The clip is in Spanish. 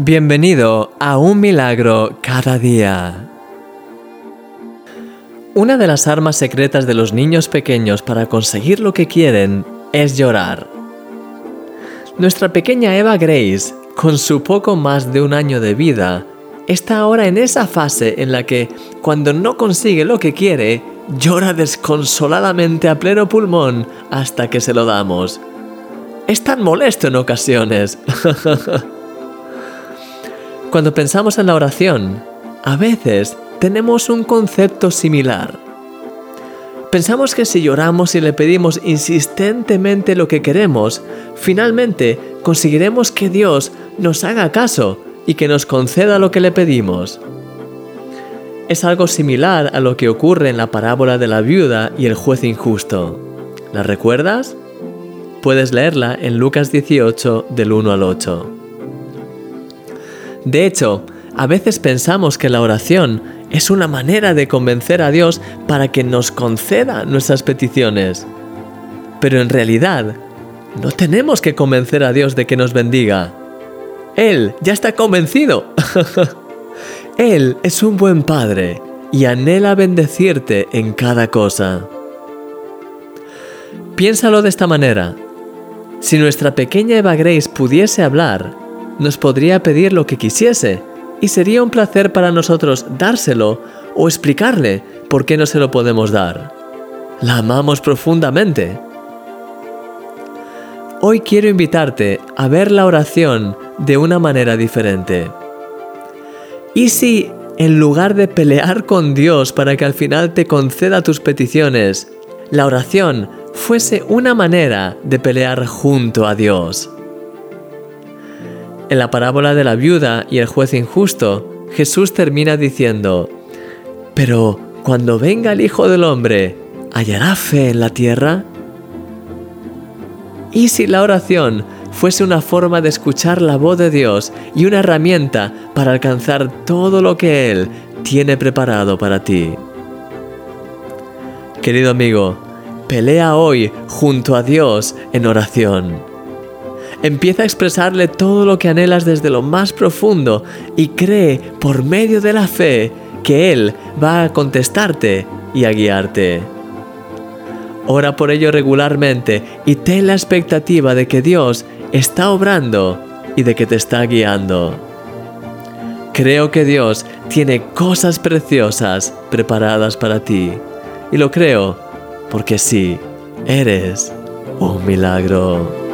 Bienvenido a Un Milagro cada día. Una de las armas secretas de los niños pequeños para conseguir lo que quieren es llorar. Nuestra pequeña Eva Grace, con su poco más de un año de vida, está ahora en esa fase en la que, cuando no consigue lo que quiere, llora desconsoladamente a pleno pulmón hasta que se lo damos. Es tan molesto en ocasiones. Cuando pensamos en la oración, a veces tenemos un concepto similar. Pensamos que si lloramos y le pedimos insistentemente lo que queremos, finalmente conseguiremos que Dios nos haga caso y que nos conceda lo que le pedimos. Es algo similar a lo que ocurre en la parábola de la viuda y el juez injusto. ¿La recuerdas? Puedes leerla en Lucas 18 del 1 al 8. De hecho, a veces pensamos que la oración es una manera de convencer a Dios para que nos conceda nuestras peticiones. Pero en realidad, no tenemos que convencer a Dios de que nos bendiga. Él ya está convencido. Él es un buen Padre y anhela bendecirte en cada cosa. Piénsalo de esta manera. Si nuestra pequeña Eva Grace pudiese hablar, nos podría pedir lo que quisiese, y sería un placer para nosotros dárselo o explicarle por qué no se lo podemos dar. La amamos profundamente. Hoy quiero invitarte a ver la oración de una manera diferente. ¿Y si, en lugar de pelear con Dios para que al final te conceda tus peticiones, la oración fuese una manera de pelear junto a Dios? En la parábola de la viuda y el juez injusto, Jesús termina diciendo, Pero cuando venga el Hijo del Hombre, ¿hallará fe en la tierra? ¿Y si la oración fuese una forma de escuchar la voz de Dios y una herramienta para alcanzar todo lo que Él tiene preparado para ti? Querido amigo, pelea hoy junto a Dios en oración. Empieza a expresarle todo lo que anhelas desde lo más profundo y cree por medio de la fe que Él va a contestarte y a guiarte. Ora por ello regularmente y ten la expectativa de que Dios está obrando y de que te está guiando. Creo que Dios tiene cosas preciosas preparadas para ti. Y lo creo porque sí, eres un milagro.